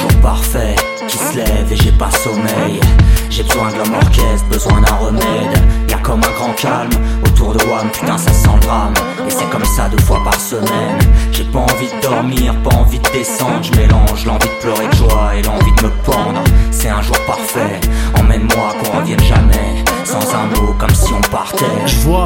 jour parfait qui se lève et j'ai pas sommeil. J'ai besoin de l'homme orchestre, besoin d'un remède. Y'a comme un grand calme autour de WAM, putain ça sent le drame. Et c'est comme ça deux fois par semaine. J'ai pas envie de dormir, pas envie de descendre. Je mélange l'envie de pleurer de joie et l'envie de me pendre.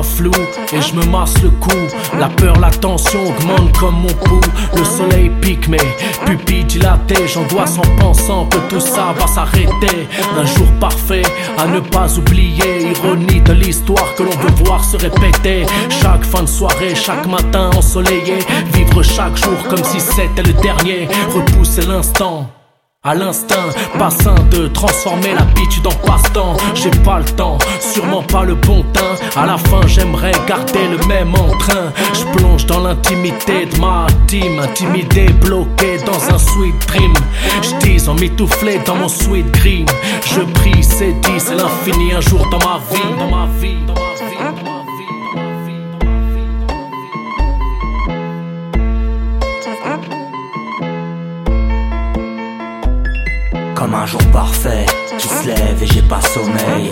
Flou et je me masse le cou. La peur, la tension augmente comme mon pouls. Le soleil pique mes pupilles dilatées. J'angoisse en pensant que tout ça va s'arrêter. Un jour parfait à ne pas oublier. Ironie de l'histoire que l'on veut voir se répéter. Chaque fin de soirée, chaque matin ensoleillé. Vivre chaque jour comme si c'était le dernier. Repousser l'instant. À l'instinct, bassin de transformer l'habitude en passe-temps. J'ai pas le temps, sûrement pas le bon teint. À la fin, j'aimerais garder le même entrain. Je plonge dans l'intimité de ma team, intimidé, bloqué dans un sweet dream. Je dis en mitouflé dans mon sweet green. Je prie, c'est dit, c'est l'infini un jour dans ma vie, dans ma vie, dans ma vie, Comme un jour parfait qui se lève et j'ai pas sommeil.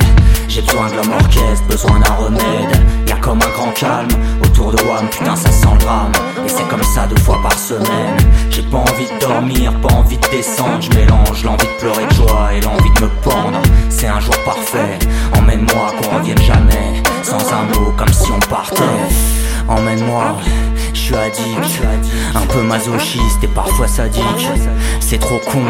J'ai besoin de l'homme orchestre, besoin d'un remède. Y'a comme un grand calme autour de WAM, putain ça sent le drame. Et c'est comme ça deux fois par semaine. J'ai pas envie de dormir, pas envie de descendre. Je mélange l'envie de pleurer de joie et l'envie de me pendre. C'est un jour parfait, emmène-moi qu'on revienne jamais. Sans un mot, comme si on partait. Emmène-moi, je suis addict, un peu masochiste et parfois sadique. C'est trop con,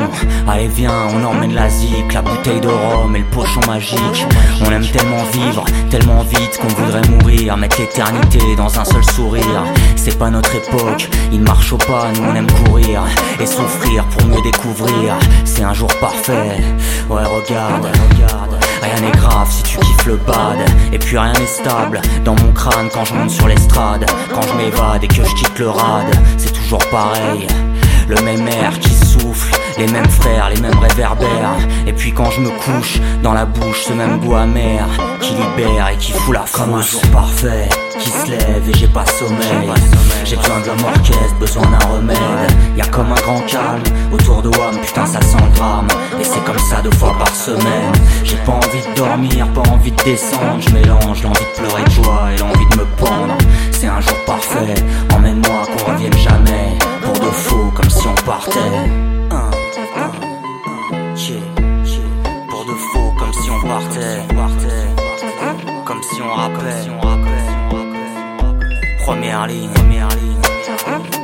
allez viens, on emmène la zik, la bouteille de rhum et le pochon magique. On aime tellement vivre, tellement vite qu'on voudrait mourir, mettre l'éternité dans un seul sourire. C'est pas notre époque, il marche au pas, nous on aime courir et souffrir pour mieux découvrir. C'est un jour parfait, ouais regarde, regarde. Rien n'est grave si tu kiffes le bad. Et puis rien n'est stable dans mon crâne quand je monte sur l'estrade. Quand je m'évade et que je quitte le rad C'est toujours pareil. Le même air qui souffle Les mêmes frères, les mêmes réverbères. Et puis quand je me couche Dans la bouche ce même goût amer Qui libère et qui fout la Comme un jour parfait qui se lève et j'ai pas sommeil. J'ai besoin de l'homme orchestre, besoin d'un remède. Y'a comme un grand calme autour putain ça sent le drame. Et c'est comme ça deux fois par semaine. J'ai pas envie de dormir, pas envie de descendre. Je mélange l'envie de pleurer de joie et l'envie de me pendre C'est un jour parfait, emmène-moi qu'on revienne jamais. Pour de faux, comme si on partait. Pour de faux, comme si on partait. Comme si on rappelait. Première ligne, première ligne.